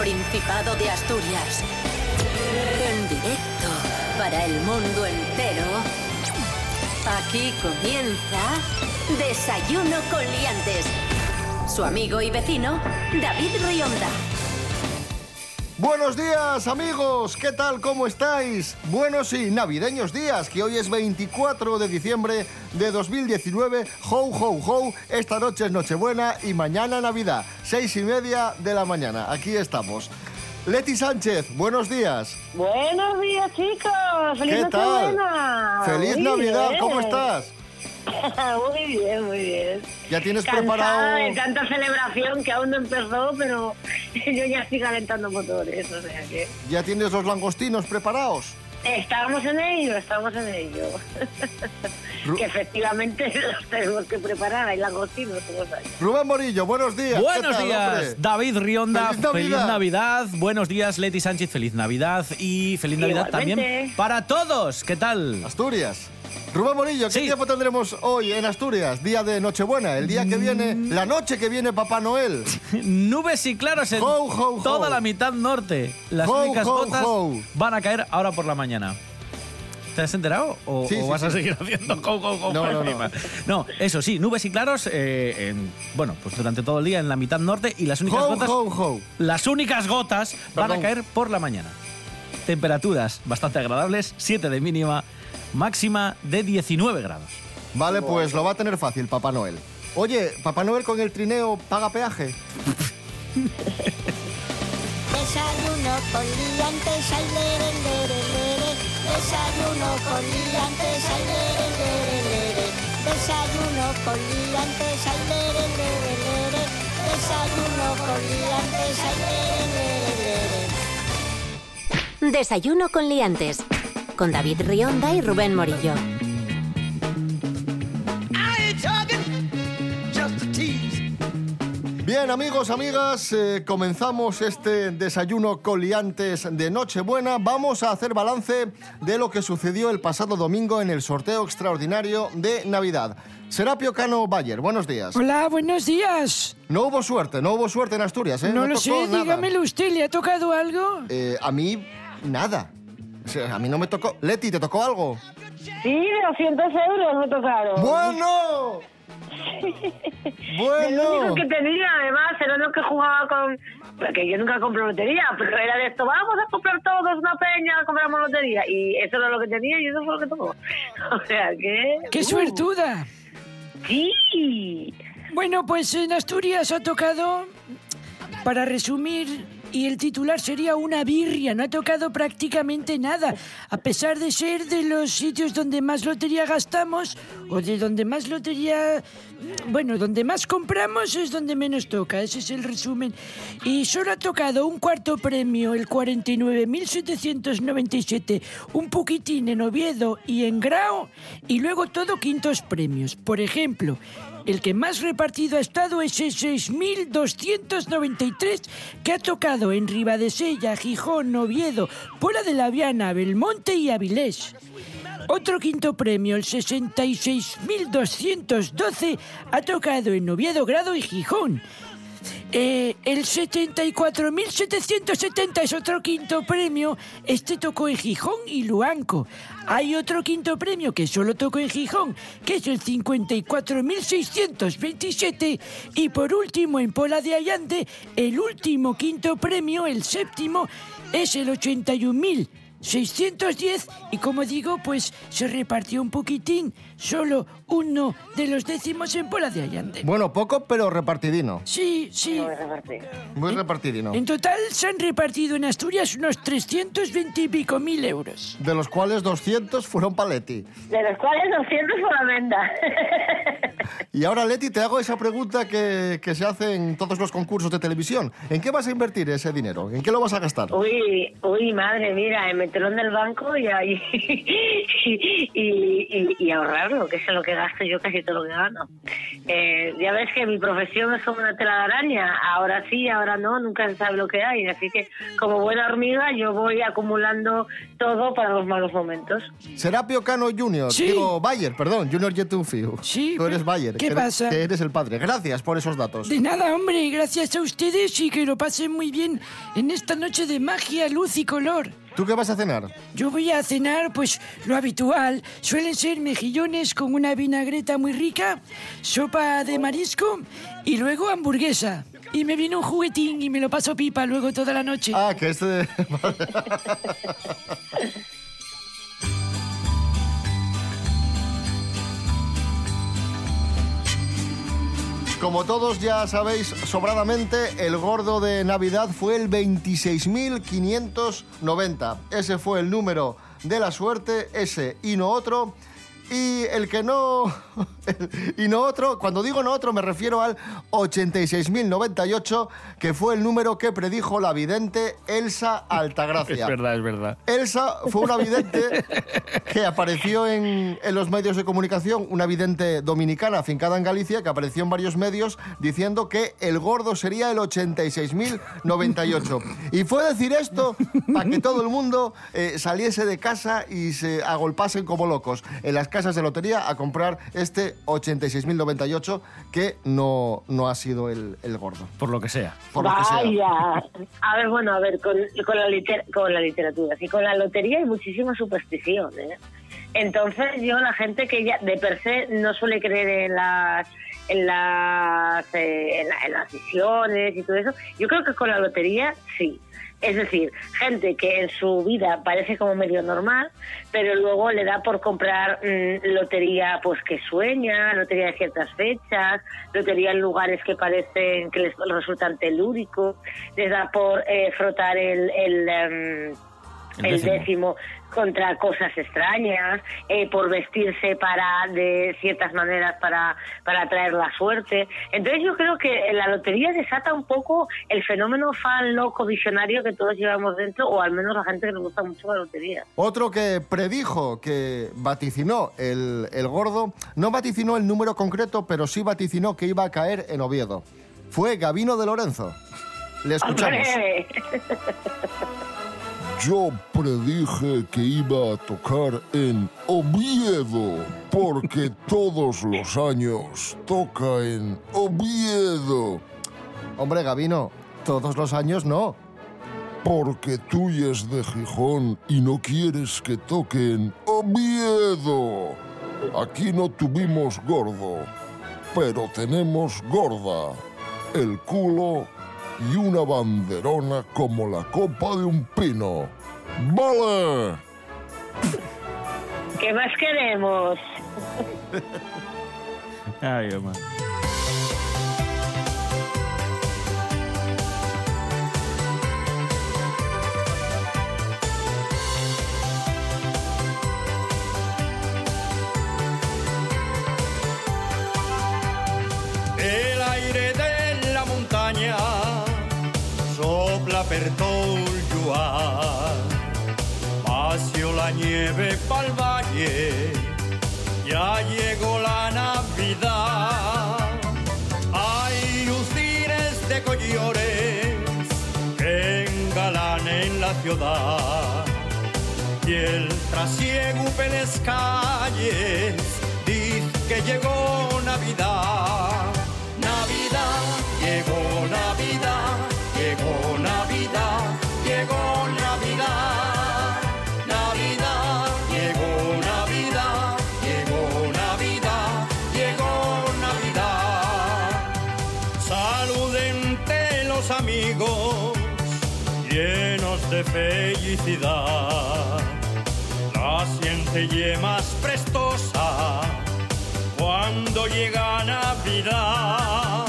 Principado de Asturias. En directo para el mundo entero. Aquí comienza Desayuno con Liantes. Su amigo y vecino, David Rionda. Buenos días amigos, ¿qué tal? ¿Cómo estáis? Buenos y navideños días, que hoy es 24 de diciembre de 2019. Ho, ho, ho, esta noche es Nochebuena y mañana Navidad, seis y media de la mañana. Aquí estamos. Leti Sánchez, buenos días. Buenos días, chicos. ¡Feliz ¿Qué tal? Feliz Muy Navidad, bien. ¿cómo estás? muy bien, muy bien. ¿Ya tienes Cansada preparado? de tanta celebración que aún no empezó, pero yo ya estoy calentando motores, o sea que... ¿Ya tienes los langostinos preparados? Estamos en ello, estamos en ello. Ru- que efectivamente los tenemos que preparar, hay langostinos todos ahí. Rubén Morillo, buenos días. ¿Qué Buenos tal, días, hombre? David Rionda. ¡Feliz Navidad! Feliz Navidad. Buenos días, Leti Sánchez. Feliz Navidad. Y feliz Navidad Igualmente. también para todos. ¿Qué tal? Asturias. Rubén Morillo, ¿qué Sí. tiempo tendremos hoy en Asturias? Día de Nochebuena, el día que viene, Mm. la noche que viene Papá Noel. Nubes y claros en Ho, ho, ho. toda la mitad norte. Las únicas gotas van a caer ahora por la mañana. ¿Te has enterado? ¿O, Sí, o sí, vas a seguir haciendo No, no, no. eso sí, nubes y claros, eh, en- bueno, pues durante todo el día en la mitad norte y las únicas Ho, gotas, ho, ho. las únicas gotas van a caer por la mañana. Temperaturas bastante agradables, 7 de mínima, máxima de 19 grados. Vale, pues lo va a tener fácil Papá Noel. Oye, ¿Papá Noel con el trineo paga peaje? Desayuno con liantes, ay, lere, lere, lere. Desayuno con liantes, ay, lere, lere, lere. Desayuno con liantes, ay, lere, lere, lere. Desayuno con liantes, ay, lere, lere, lere. Desayuno con Liantes. Con David Rionda y Rubén Morillo. Bien, amigos, amigas, eh, comenzamos este desayuno coliantes de Nochebuena. Vamos a hacer balance de lo que sucedió el pasado domingo en el sorteo extraordinario de Navidad. Serapio Cano Bayer, buenos días. Hola, buenos días. No hubo suerte, no hubo suerte en Asturias, ¿eh? no lo sé, nada. dígamelo usted, ¿le ha tocado algo? Eh, a mí, nada. O sea, a mí no me tocó. Leti, ¿te tocó algo? Sí, de 200 euros me tocaron. ¡Bueno! El único ¡Bueno! que tenía, además, era lo que jugaba con... Porque yo nunca compro lotería, pero era de esto, vamos a comprar todos una peña, compramos lotería. Y eso era lo que tenía y eso fue lo que tocó. O sea que... ¡Qué uh, suertuda! Sí. Bueno, pues en Asturias ha tocado, para resumir, y el titular sería una birria, no ha tocado prácticamente nada, a pesar de ser de los sitios donde más lotería gastamos o de donde más lotería, bueno, donde más compramos es donde menos toca, ese es el resumen. Y solo ha tocado un cuarto premio, el 49.797, un poquitín en Oviedo y en Grao, y luego todo quintos premios. Por ejemplo, el que más repartido ha estado es ese 6.293 que ha tocado en Ribadesella, Gijón, Oviedo, Puebla de la Viana, Belmonte y Avilés. Otro quinto premio, el 66.212, ha tocado en Oviedo, Grado y Gijón. Eh, el 74.770 es otro quinto premio. Este tocó en Gijón y Luanco. Hay otro quinto premio que solo tocó en Gijón, que es el 54.627. Y por último, en Pola de Allande, el último quinto premio, el séptimo, es el 81.610. Y como digo, pues se repartió un poquitín, solo uno de los décimos en Pola de Allande. Bueno, poco, pero repartidino. Sí, sí. Muy repartidino. En total se han repartido en Asturias unos 320 y pico mil euros. De los cuales 200 fueron para Leti. De los cuales 200 por la venda. Y ahora, Leti, te hago esa pregunta que, que se hace en todos los concursos de televisión. ¿En qué vas a invertir ese dinero? ¿En qué lo vas a gastar? Uy, uy, madre, mira, en meterlo en el banco y, ahí, y, y, y- y ahorrarlo, que es lo que gasto yo casi todo lo que gano. eh, ya ves que mi profesión es como una tela de araña. Ahora sí, ahora no, nunca se sabe lo que hay. Así que, como buena hormiga, yo voy acumulando todo para los malos momentos. Serapio Cano Junior, Sí. digo Bayer, perdón, Junior Yetunfiu. Sí, Tú eres Bayer. ¿qué que pasa? Eres, que eres el padre. Gracias por esos datos. De nada, hombre, gracias a ustedes y que lo pasen muy bien en esta noche de magia, luz y color. ¿Tú qué vas a cenar? Yo voy a cenar, pues lo habitual. Suelen ser mejillones con una vinagreta muy rica, sopa de marisco y luego hamburguesa. Y me viene un juguetín y me lo paso pipa luego toda la noche. Ah, que este... Como todos ya sabéis sobradamente, el gordo de Navidad fue el 26.590. Ese fue el número de la suerte, ese y no otro. Y el que no... y no otro, cuando digo no otro me refiero al 86.098, que fue el número que predijo la vidente Elsa Altagracia. Es verdad, es verdad. Elsa fue una vidente que apareció en, en los medios de comunicación, una vidente dominicana afincada en Galicia, que apareció en varios medios diciendo que el gordo sería el 86.098. Y fue decir esto para que todo el mundo eh, saliese de casa y se agolpasen como locos en las casas de lotería a comprar este 86.098 que no, no ha sido el, el gordo. Por lo que sea. Por lo que sea. Vaya. A ver, bueno, a ver, con, con, la liter- con la literatura, sí, con la lotería hay muchísima superstición, ¿eh? Entonces yo, la gente que ya de per se no suele creer en las en las, eh, en, la- en las visiones y todo eso, yo creo que con la lotería sí. Es decir, gente que en su vida parece como medio normal, pero luego le da por comprar mm, lotería pues que sueña, lotería de ciertas fechas, lotería en lugares que parecen que les resultan telúricos, les da por eh, frotar el, el, em, El el décimo. Contra cosas extrañas, eh, por vestirse para de ciertas maneras para, para atraer la suerte. Entonces yo creo que la lotería desata un poco el fenómeno fan loco visionario que todos llevamos dentro, o al menos la gente que nos gusta mucho la lotería. Otro que predijo, que vaticinó el, el gordo, no vaticinó el número concreto, pero sí vaticinó que iba a caer en Oviedo. Fue Gavino de Lorenzo. Le escuchamos. Hombre, Yo predije que iba a tocar en Oviedo, porque todos los años toca en Oviedo, Hombre, Gavino, todos los años no. porque tú es de Gijón y no quieres que toque en Oviedo. Aquí no tuvimos gordo, pero tenemos gorda, el culo y una banderona como la copa de un pino. ¡Vale! ¿Qué más queremos? Ay, Omar. Lluar. Pasio la nieve pa'l valle, ya llegó la Navidad. Hay lucines de collores que engalanen la ciudad. Y el trasiego en las calles dice que llegó. Navidad, La siente ye más prestosa cuando llega Navidad.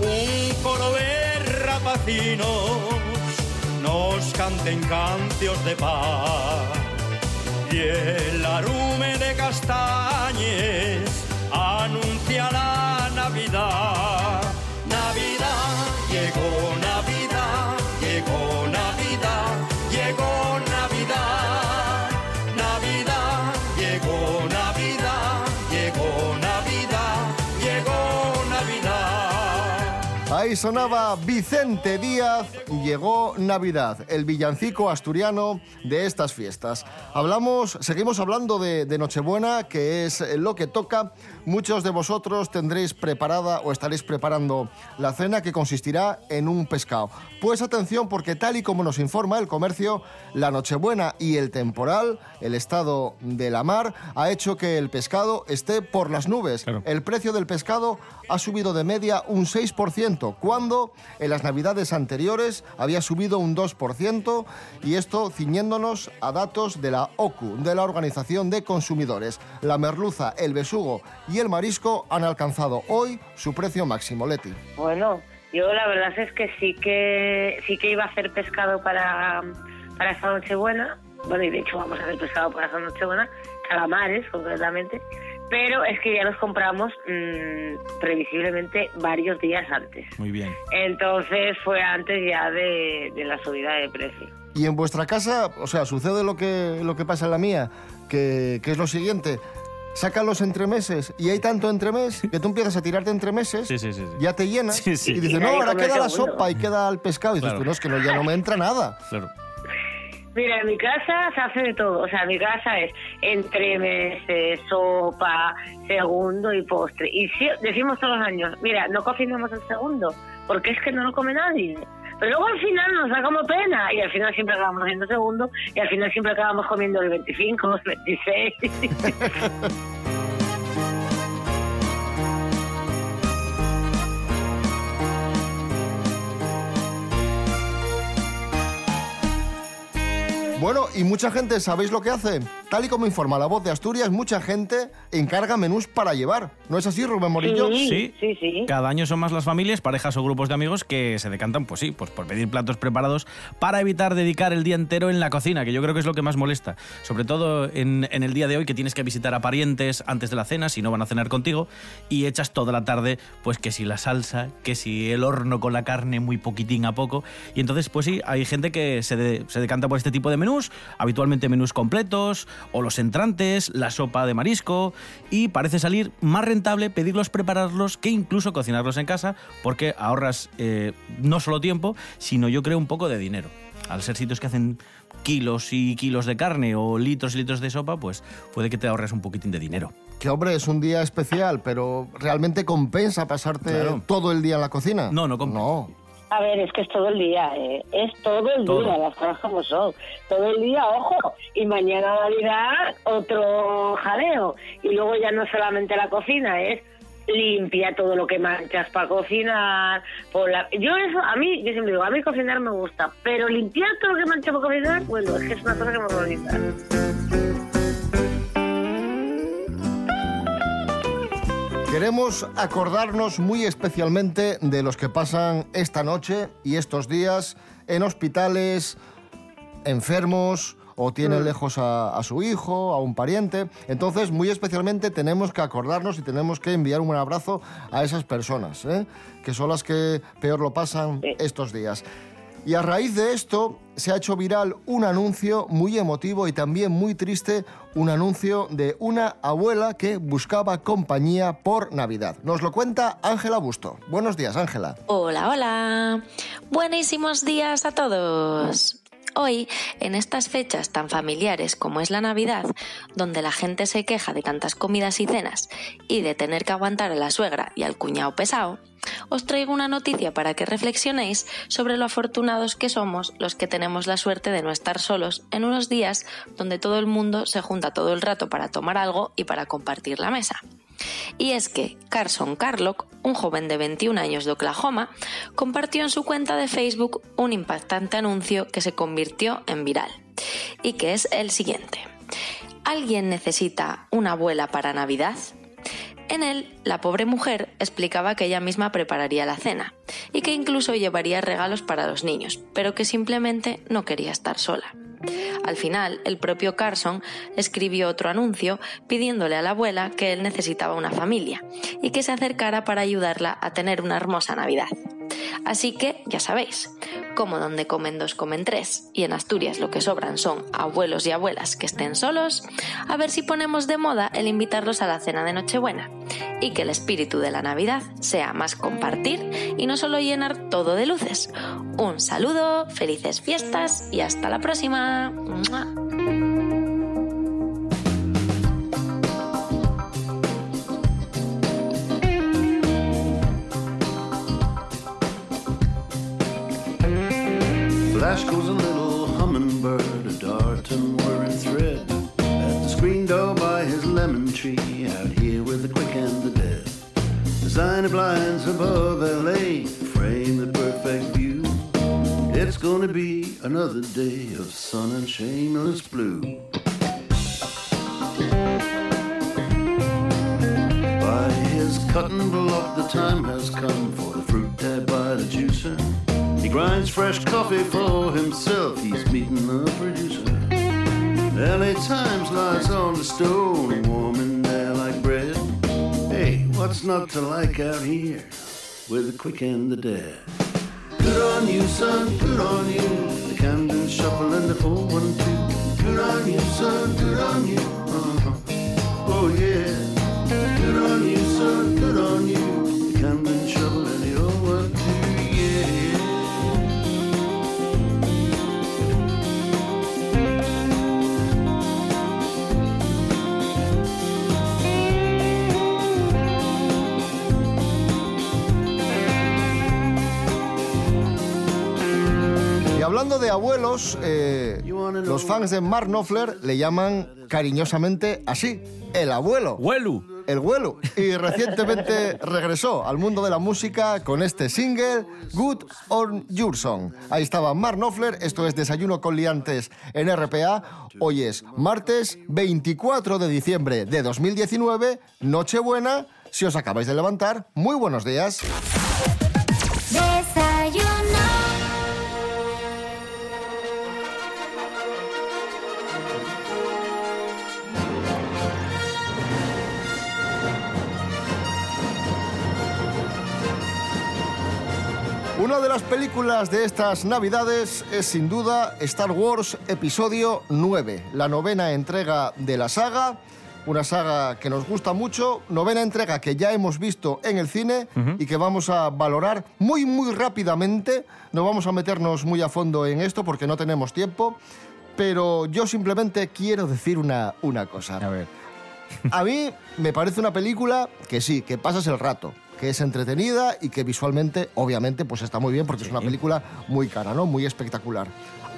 Un coro de rapacinos nos canten cantios de paz. Y el arume de castañes Ahí sonaba Vicente Díaz, llegó Navidad, el villancico asturiano de estas fiestas. Hablamos, seguimos hablando de, de Nochebuena, que es lo que toca. Muchos de vosotros tendréis preparada o estaréis preparando la cena que consistirá en un pescado. Pues atención porque tal y como nos informa el comercio, la Nochebuena y el temporal, el estado de la mar, ha hecho que el pescado esté por las nubes. Claro. El precio del pescado ha subido de media un 6%, cuando en las navidades anteriores había subido un 2%, y esto ciñéndonos a datos de la OCU, de la Organización de Consumidores. La merluza, el besugo y el marisco han alcanzado hoy su precio máximo, Leti. Bueno, yo la verdad es que sí que sí que iba a hacer pescado para, para esta Nochebuena. Bueno, y de hecho vamos a hacer pescado para esta Nochebuena, calamares concretamente. Pero es que ya los compramos mm, previsiblemente varios días antes. Muy bien. Entonces fue antes ya de, de la subida de precio. Y en vuestra casa, o sea, sucede lo que, lo que pasa en la mía, que, que es lo siguiente. Sacan los entremeses y hay tanto entremés que tú empiezas a tirarte entremeses, Sí, sí, sí, sí. ya te llenas Sí, sí. y dices, no, ahora queda la segundo". sopa y queda el pescado. Y dices, Claro. tú no, es que no, ya no me entra nada. Claro. Mira, en mi casa se hace de todo. O sea, mi casa es entremeses, sopa, segundo y postre. Y sí, decimos todos los años, mira, no cocinemos el segundo, porque es que no lo come nadie. Pero luego al final nos da como pena y al final siempre acabamos haciendo segundo y al final siempre acabamos comiendo el 25, el 26. Bueno, y mucha gente, ¿sabéis lo que hace? Tal y como informa la voz de Asturias, mucha gente encarga menús para llevar. ¿No es así, Rubén Morillo? Sí. sí, sí. Cada año son más las familias, parejas o grupos de amigos que se decantan, pues sí, pues por pedir platos preparados para evitar dedicar el día entero en la cocina, que yo creo que es lo que más molesta. Sobre todo en, en el día de hoy que tienes que visitar a parientes antes de la cena, si no van a cenar contigo, y echas toda la tarde, pues que si la salsa, que si el horno con la carne muy poquitín a poco. Y entonces, pues sí, hay gente que se, de- se decanta por este tipo de menús, habitualmente menús completos, o los entrantes, la sopa de marisco, y parece salir más rentable pedirlos, prepararlos, que incluso cocinarlos en casa, porque ahorras eh, no solo tiempo, sino yo creo un poco de dinero. Al ser sitios que hacen kilos y kilos de carne o litros y litros de sopa, pues puede que te ahorres un poquitín de dinero. Que hombre, es un día especial, pero ¿realmente compensa pasarte Claro. todo el día en la cocina? No, no compensa. No. A ver, es que es todo el día, ¿eh? es todo el Todo. día, las cosas como son. Todo el día, ojo, y mañana Navidad otro jaleo. Y luego ya no solamente la cocina, es limpia todo lo que manchas para cocinar. Por la... Yo eso, a mí, yo siempre digo, a mí cocinar me gusta, pero limpiar todo lo que mancha para cocinar, bueno, es que es una cosa que me horroriza. Queremos acordarnos muy especialmente de los que pasan esta noche y estos días en hospitales, enfermos o tienen lejos a, a su hijo, a un pariente. Entonces, muy especialmente tenemos que acordarnos y tenemos que enviar un abrazo a esas personas, ¿eh? que son las que peor lo pasan estos días. Y a raíz de esto se ha hecho viral un anuncio muy emotivo y también muy triste, un anuncio de una abuela que buscaba compañía por Navidad. Nos lo cuenta Ángela Busto. Buenos días, Ángela. Hola, hola. Buenísimos días a todos. Hoy, en estas fechas tan familiares como es la Navidad, donde la gente se queja de tantas comidas y cenas y de tener que aguantar a la suegra y al cuñado pesado, os traigo una noticia para que reflexionéis sobre lo afortunados que somos los que tenemos la suerte de no estar solos en unos días donde todo el mundo se junta todo el rato para tomar algo y para compartir la mesa. Y es que Carson Carlock, un joven de 21 años de Oklahoma, compartió en su cuenta de Facebook un impactante anuncio que se convirtió en viral y que es el siguiente. ¿Alguien necesita una abuela para Navidad? En él, la pobre mujer explicaba que ella misma prepararía la cena y que incluso llevaría regalos para los niños, pero que simplemente no quería estar sola. Al final, el propio Carson escribió otro anuncio pidiéndole a la abuela que él necesitaba una familia y que se acercara para ayudarla a tener una hermosa Navidad. Así que ya sabéis, como donde comen dos comen tres, y en Asturias lo que sobran son abuelos y abuelas que estén solos, a ver si ponemos de moda el invitarlos a la cena de Nochebuena, y que el espíritu de la Navidad sea más compartir y no solo llenar todo de luces. Un saludo, felices fiestas y hasta la próxima. Flash goes a little hummingbird, a dart and whirring thread. At the screen door by his lemon tree, out here with the quick and the dead. Designer blinds above LA, frame the perfect view. It's gonna be another day of sun and shameless blue. By his cutting block, the time has come for the fruit tab by the juicer. He grinds fresh coffee for himself, he's meeting the producer. LA Times lies on the stone, warm in there like bread. Hey, what's not to like out here with the quick and the dead? Good on you, son, good on you. The Camden Shuffle and the 412. Good on you, son, good on you. Uh-huh. Oh, yeah. Good on you, son, good on you. Hablando de abuelos, eh, los fans de Mark Knopfler le llaman cariñosamente así, el abuelo. ¡Huelu! El vuelo. Y recientemente regresó al mundo de la música con este single, Good on Your Song. Ahí estaba Mark Knopfler, esto es Desayuno con Liantes en RPA. Hoy es martes 24 de diciembre de 2019, Nochebuena. Si os acabáis de levantar, muy buenos días. Una de las películas de estas navidades es sin duda Star Wars Episodio 9, la novena entrega de la saga, una saga que nos gusta mucho, novena entrega que ya hemos visto en el cine y que vamos a valorar muy muy rápidamente, no vamos a meternos muy a fondo en esto porque no tenemos tiempo, pero yo simplemente quiero decir una, una cosa. A ver. A mí me parece una película que sí, que pasas el rato, que es entretenida y que visualmente, obviamente, pues está muy bien porque es una película muy cara, ¿no? Muy espectacular.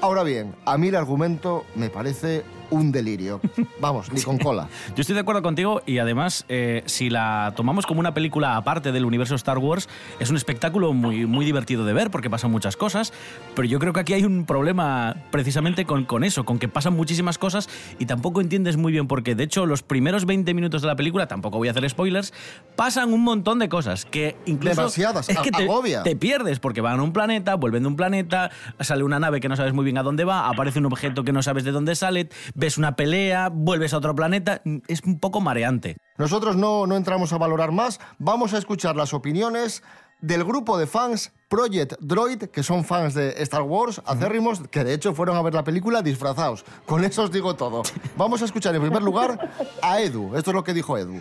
Ahora bien, a mí el argumento me parece un delirio. Vamos, ni con cola. Yo estoy de acuerdo contigo y además, eh, si la tomamos como una película aparte del universo Star Wars, es un espectáculo muy, muy divertido de ver porque pasan muchas cosas, pero yo creo que aquí hay un problema precisamente con, con eso, con que pasan muchísimas cosas y tampoco entiendes muy bien por qué. De hecho, los primeros 20 minutos de la película, tampoco voy a hacer spoilers, pasan un montón de cosas que incluso... Demasiadas, es que a- te, agobia. te pierdes porque van a un planeta, vuelven de un planeta, sale una nave que no sabes muy bien a dónde va, aparece un objeto que no sabes de dónde sale, ves una pelea, vuelves a otro planeta, es un poco mareante. Nosotros no, no entramos a valorar más, vamos a escuchar las opiniones del grupo de fans Project Droid, que son fans de Star Wars, acérrimos, que de hecho fueron a ver la película disfrazados. Con eso os digo todo. Vamos a escuchar en primer lugar a Edu. Esto es lo que dijo Edu.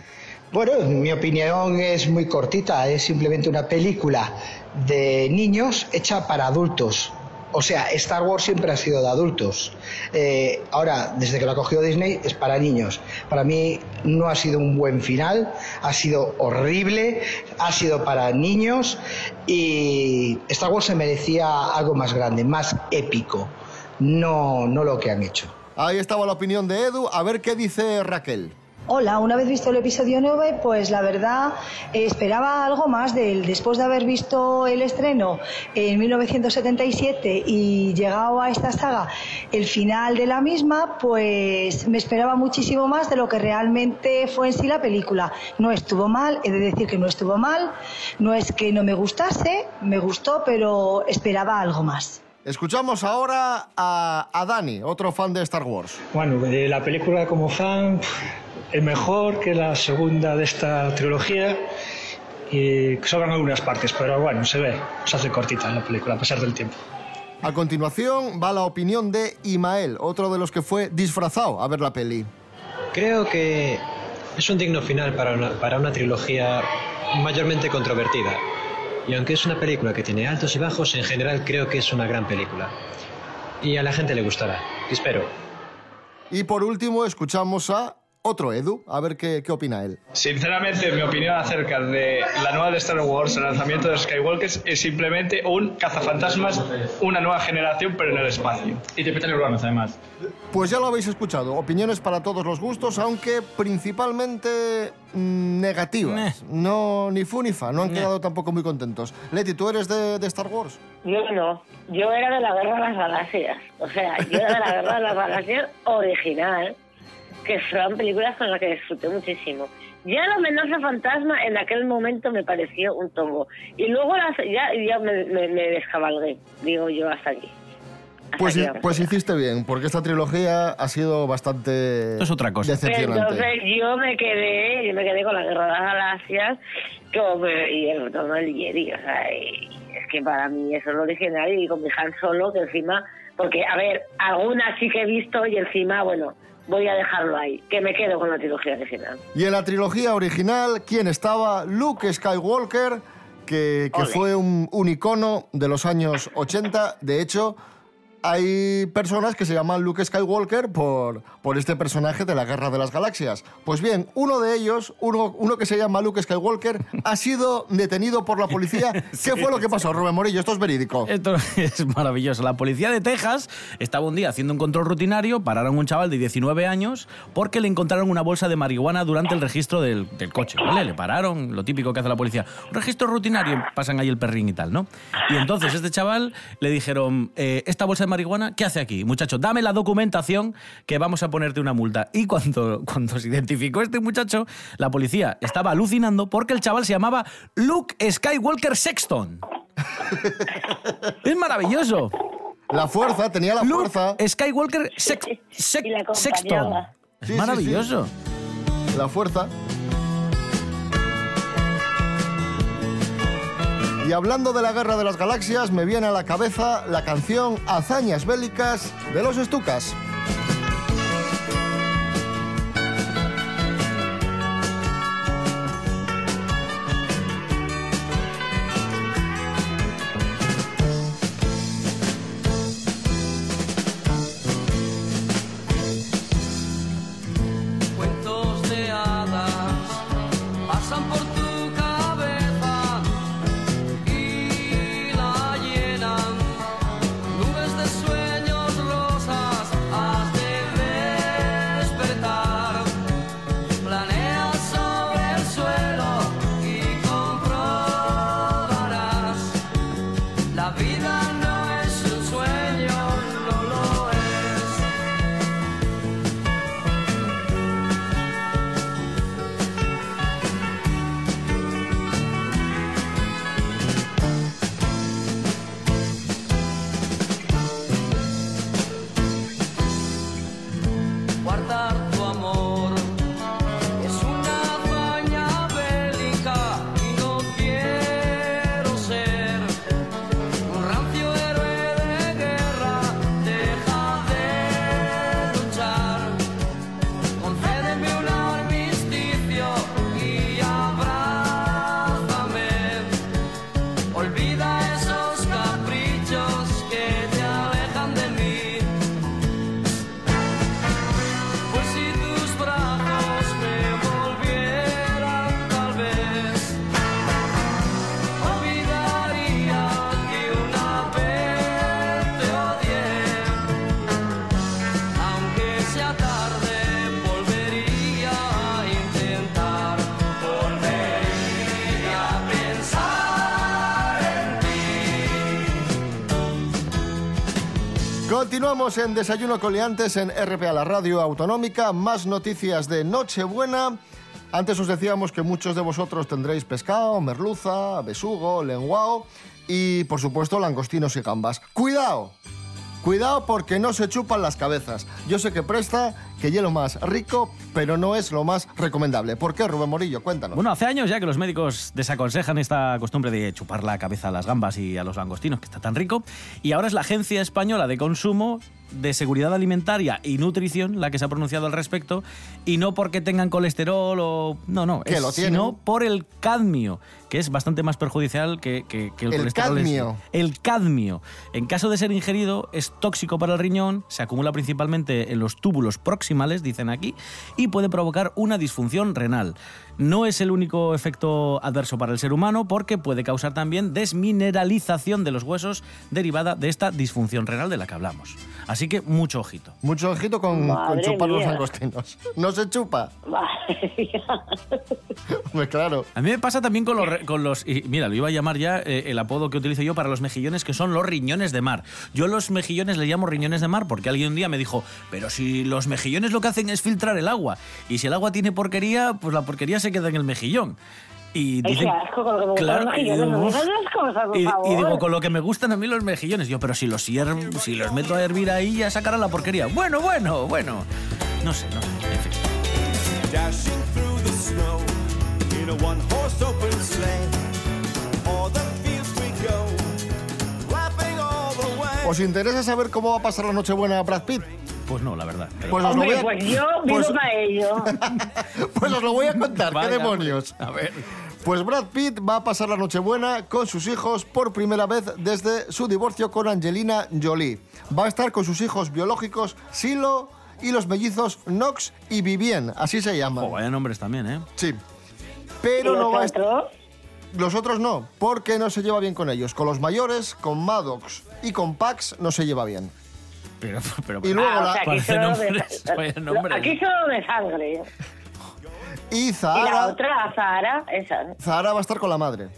Bueno, mi opinión es muy cortita, es simplemente una película de niños hecha para adultos. O sea, Star Wars siempre ha sido de adultos. Eh, ahora, desde que lo ha cogido Disney, es para niños. Para mí no ha sido un buen final, ha sido horrible, ha sido para niños y Star Wars se merecía algo más grande, más épico, no, no lo que han hecho. Ahí estaba la opinión de Edu. A ver qué dice Raquel. Hola, una vez visto el episodio 9, pues la verdad eh, esperaba algo más de él. Después de haber visto el estreno en 1977 y llegado a esta saga, el final de la misma, pues me esperaba muchísimo más de lo que realmente fue en sí la película. No estuvo mal, he de decir que no estuvo mal, no es que no me gustase, me gustó, pero esperaba algo más. Escuchamos ahora a, a Dani, otro fan de Star Wars. Bueno, de la película como fan, es mejor que la segunda de esta trilogía y sobran algunas partes, pero bueno, se ve, se hace cortita la película a pesar del tiempo. A continuación va la opinión de Imael, otro de los que fue disfrazado a ver la peli. Creo que es un digno final para una, para una trilogía mayormente controvertida. Y aunque es una película que tiene altos y bajos, en general creo que es una gran película. Y a la gente le gustará. Espero. Y por último escuchamos a otro Edu, a ver qué, qué opina él. Sinceramente, mi opinión acerca de la nueva de Star Wars, el lanzamiento de Skywalkers, es simplemente un cazafantasmas, una nueva generación, pero en el espacio. Y te petan urbanos, además. Pues ya lo habéis escuchado, opiniones para todos los gustos, aunque principalmente mm, negativas. No, ni fu ni fa, no han quedado tampoco muy contentos. Leti, ¿tú eres de, de Star Wars? Yo no, yo era de la Guerra de las Galaxias. O sea, yo era de la Guerra de las Galaxias original, que son películas con las que disfruté muchísimo. Ya la amenaza fantasma en aquel momento me pareció un tongo. Y luego las- ya, ya me, me, me descabalgué, digo yo, hasta aquí. Hasta Pues, aquí pues hiciste bien, porque esta trilogía ha sido bastante es otra cosa. decepcionante. Entonces yo me quedé, yo me quedé con la Guerra de las Galaxias como, y el retorno del Jedi, o sea, y es que para mí eso es lo original y con mi Han Solo que encima, porque a ver, algunas sí que he visto y encima, bueno, voy a dejarlo ahí, que me quedo con la trilogía original. Y en la trilogía original, ¿quién estaba? Luke Skywalker, que, que fue un, un icono de los años 80. De hecho, hay personas que se llaman Luke Skywalker por, por este personaje de la Guerra de las Galaxias. Pues bien, uno de ellos, uno, uno que se llama Luke Skywalker, ha sido detenido por la policía. ¿Qué fue lo que pasó, Rubén Morillo? Esto es verídico. Esto es maravilloso. La policía de Texas estaba un día haciendo un control rutinario, pararon a un chaval de 19 años porque le encontraron una bolsa de marihuana durante el registro del, del coche. ¿vale? Le pararon, lo típico que hace la policía. Un registro rutinario, pasan ahí el perrín y tal, ¿no? Y entonces este chaval le dijeron, eh, esta bolsa de marihuana, ¿qué hace aquí? Muchacho, dame la documentación que vamos a ponerte una multa. Y cuando, cuando se identificó este muchacho, la policía estaba alucinando porque el chaval se llamaba Luke Skywalker Sexton. es maravilloso. La fuerza, tenía la fuerza. Skywalker Sex, Sex- Y la acompañaba. Sexton. Es Sí, sí. La fuerza. Y hablando de la Guerra de las Galaxias, me viene a la cabeza la canción Hazañas Bélicas de los Estucas. Continuamos en Desayuno Coliantes en RPA, la radio autonómica. Más noticias de Nochebuena. Antes os decíamos que muchos de vosotros tendréis pescado, merluza, besugo, lenguao y, por supuesto, langostinos y gambas. ¡Cuidado! Cuidado porque no se chupan las cabezas. Yo sé que presta que es lo más rico, pero no es lo más recomendable. ¿Por qué, Rubén Morillo? Cuéntanos. Bueno, hace años ya que los médicos desaconsejan esta costumbre de chupar la cabeza a las gambas y a los langostinos, que está tan rico, y ahora es la Agencia Española de Consumo de Seguridad Alimentaria y Nutrición la que se ha pronunciado al respecto, y no porque tengan colesterol o... No, no, Que es- lo tienen. sino por el cadmio, que es bastante más perjudicial que, que- que el, El colesterol. cadmio. El cadmio. En caso de ser ingerido, es tóxico para el riñón, se acumula principalmente en los túbulos dicen aquí, y puede provocar una disfunción renal. No es el único efecto adverso para el ser humano porque puede causar también desmineralización de los huesos derivada de esta disfunción renal de la que hablamos. Así que mucho ojito. Mucho ojito con, chupar los mía. langostinos. No se chupa. Madre mía. Pues claro. A mí me pasa también con los, re- con los y mira, lo iba a llamar ya eh, el apodo que utilizo yo para los mejillones, que son los riñones de mar. Yo los mejillones les llamo riñones de mar porque alguien un día me dijo, pero si los mejillones lo que hacen es filtrar el agua, y si el agua tiene porquería, pues la porquería se queda en el mejillón. Y Ay, dicen, qué asco con lo que me gustan Claro, los y mejillones, no cosas, por y, y digo, con lo que me gustan a mí los mejillones. Yo, pero si los, hier- si los meto a hervir ahí, ya sacarán la porquería. Bueno, bueno, bueno. No sé, no sé. En fin. Dashing through the snow in a one horse open sleigh. All the ¿Os interesa saber cómo va a pasar la Nochebuena Brad Pitt? Pues no, la verdad. pero- Pues os lo voy Hombre, a, pues yo vivo pues- para ello. pues os lo voy a contar, Vaya, qué demonios. A ver. Pues Brad Pitt va a pasar la Nochebuena con sus hijos por primera vez desde su divorcio con Angelina Jolie. Va a estar con sus hijos biológicos Silo y los mellizos Knox y Vivien, así se llaman. Oh, vaya nombres también, ¿eh? Sí. Pero ¿Y no va a estar... Los otros no, porque no se lleva bien con ellos. Con los mayores, con Maddox y con Pax no se lleva bien. Pero, pero, Y luego Ah, o la- sea, aquí solo nombres, de, nombres. aquí solo de sangre. Y Y la Zahara, otra, Zahara, esa. Zahara va a estar con la madre.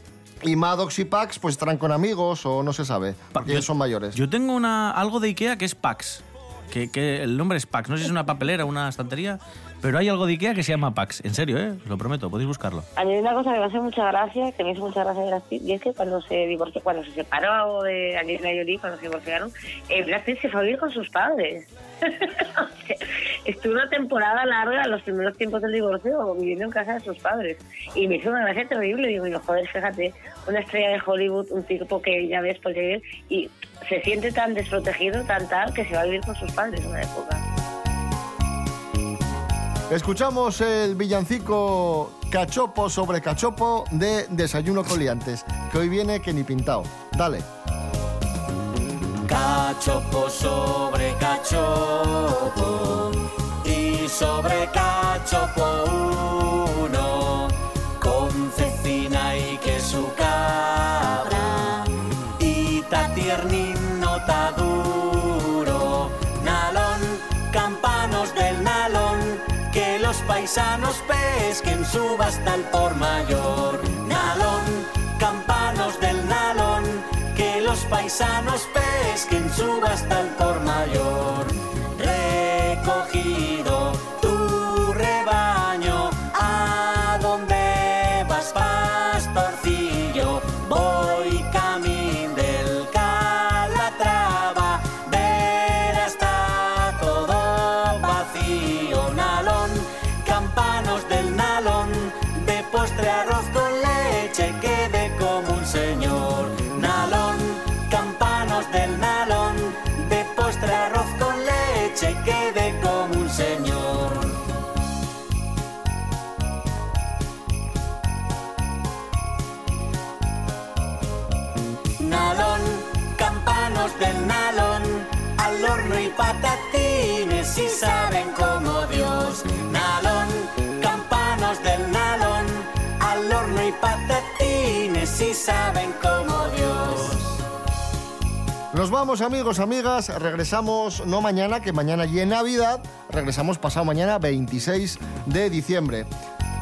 Y Maddox y Pax pues estarán con amigos o no se sabe, porque ellos son mayores. Yo tengo una, algo de Ikea que es Pax. Que, que el nombre es Pax. No sé si es una papelera o una estantería, pero hay algo de Ikea que se llama Pax. En serio, ¿eh? Os lo prometo, podéis buscarlo. A mí hay una cosa que me hace mucha gracia, que me hizo mucha gracia de Brad y es que cuando se divorció, cuando se separó de Angelina Jolie, cuando se divorciaron, eh, Brad Pitt se fue a vivir con sus padres. Estuvo una temporada larga, los primeros tiempos del divorcio, viviendo en casa de sus padres. Y me hizo una gracia terrible. Digo, yo, joder, fíjate, una estrella de Hollywood, un tipo que ya ves por vivir, y se siente tan desprotegido, tan tal, que se va a vivir con sus padres en una época. Escuchamos el villancico cachopo sobre cachopo de Desayuno Coliantes, que hoy viene que ni pintado. Dale. Cachopo sobre cachopo y sobre cachopo uno paisanos pesquen subasta al por mayor nalón campanos del nalón que los paisanos pesquen subasta al por mayor saben como Dios. Nos vamos amigos, amigas, regresamos no mañana, que mañana y en Navidad, regresamos pasado mañana 26 de diciembre.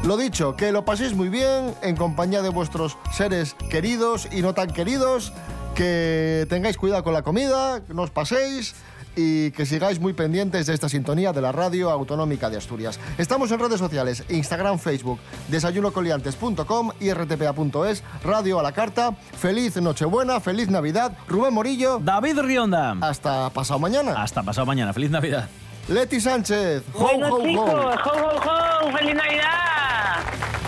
Lo dicho, que lo paséis muy bien en compañía de vuestros seres queridos y no tan queridos, que tengáis cuidado con la comida, que no os paséis y que sigáis muy pendientes de esta sintonía de la Radio Autonómica de Asturias. Estamos en redes sociales, Instagram, Facebook, desayunocoliantes.com y rtpa.es, Radio a la Carta. Feliz Nochebuena, feliz Navidad. Rubén Morillo. David Rionda. Hasta pasado mañana. Hasta pasado mañana. Feliz Navidad. Leti Sánchez. Bueno, ho, ho. chicos, ho, ho, ho, ¡Feliz Navidad!